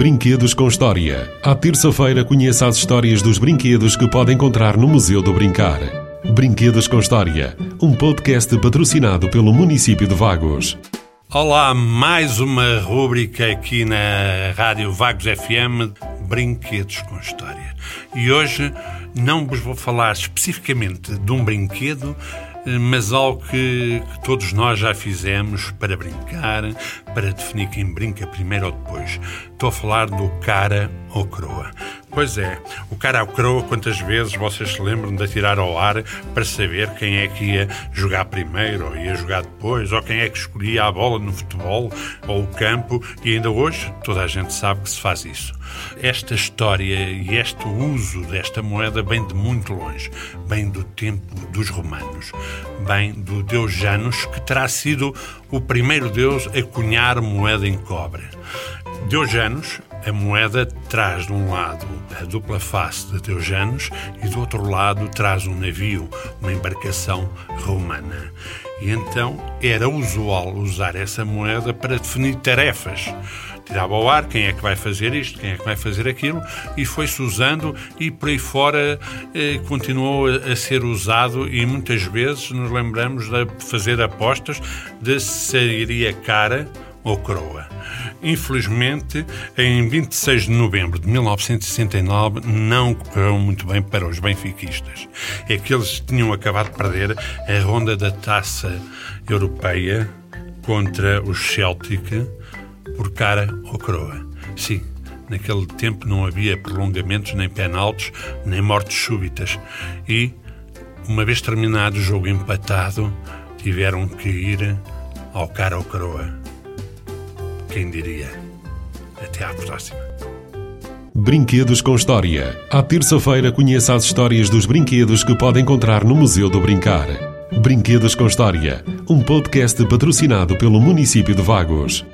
Brinquedos com História. À terça-feira, conheça as histórias dos brinquedos que pode encontrar no Museu do Brincar. Brinquedos com História, um podcast patrocinado pelo município de Vagos. Olá, mais uma rúbrica aqui na Rádio Vagos FM, Brinquedos com História. E hoje não vos vou falar especificamente de um brinquedo, mas algo que, que, todos nós já fizemos para brincar, para definir quem brinca primeiro ou depois. Estou a falar do cara ou croa. Pois é, o cara ou croa, quantas vezes vocês se lembram de atirar ao ar para saber quem é que ia jogar primeiro ou ia jogar depois, ou quem é que escolhia a bola no futebol ou o campo, e ainda hoje toda a gente sabe que se faz isso. Esta história e este uso desta moeda vem de muito longe, vem do tempo dos romanos, vem do deus Janus, que terá sido o primeiro deus a cunhar moeda em cobre. Deus Janus a moeda traz de um lado a dupla face de Deujanos e do outro lado traz um navio, uma embarcação romana. E então era usual usar essa moeda para definir tarefas. Tirava ao ar quem é que vai fazer isto, quem é que vai fazer aquilo, e foi-se usando e por aí fora eh, continuou a, ser usado e muitas vezes nos lembramos de fazer apostas de se sairia cara ou coroa. Infelizmente, em 26 de novembro de 1969, não correu muito bem para os benfiquistas. É que eles tinham acabado de perder a ronda da taça europeia contra os Celtic por cara ou coroa. Sim, naquele tempo não havia prolongamentos, nem penaltis, nem mortes súbitas. E, uma vez terminado o jogo empatado, tiveram que ir ao cara ou coroa. Quem diria? Até à próxima. Brinquedos com História. À terça-feira, conheça as histórias dos brinquedos que pode encontrar no Museu do Brincar. Brinquedos com História, um podcast patrocinado pelo município de Vagos.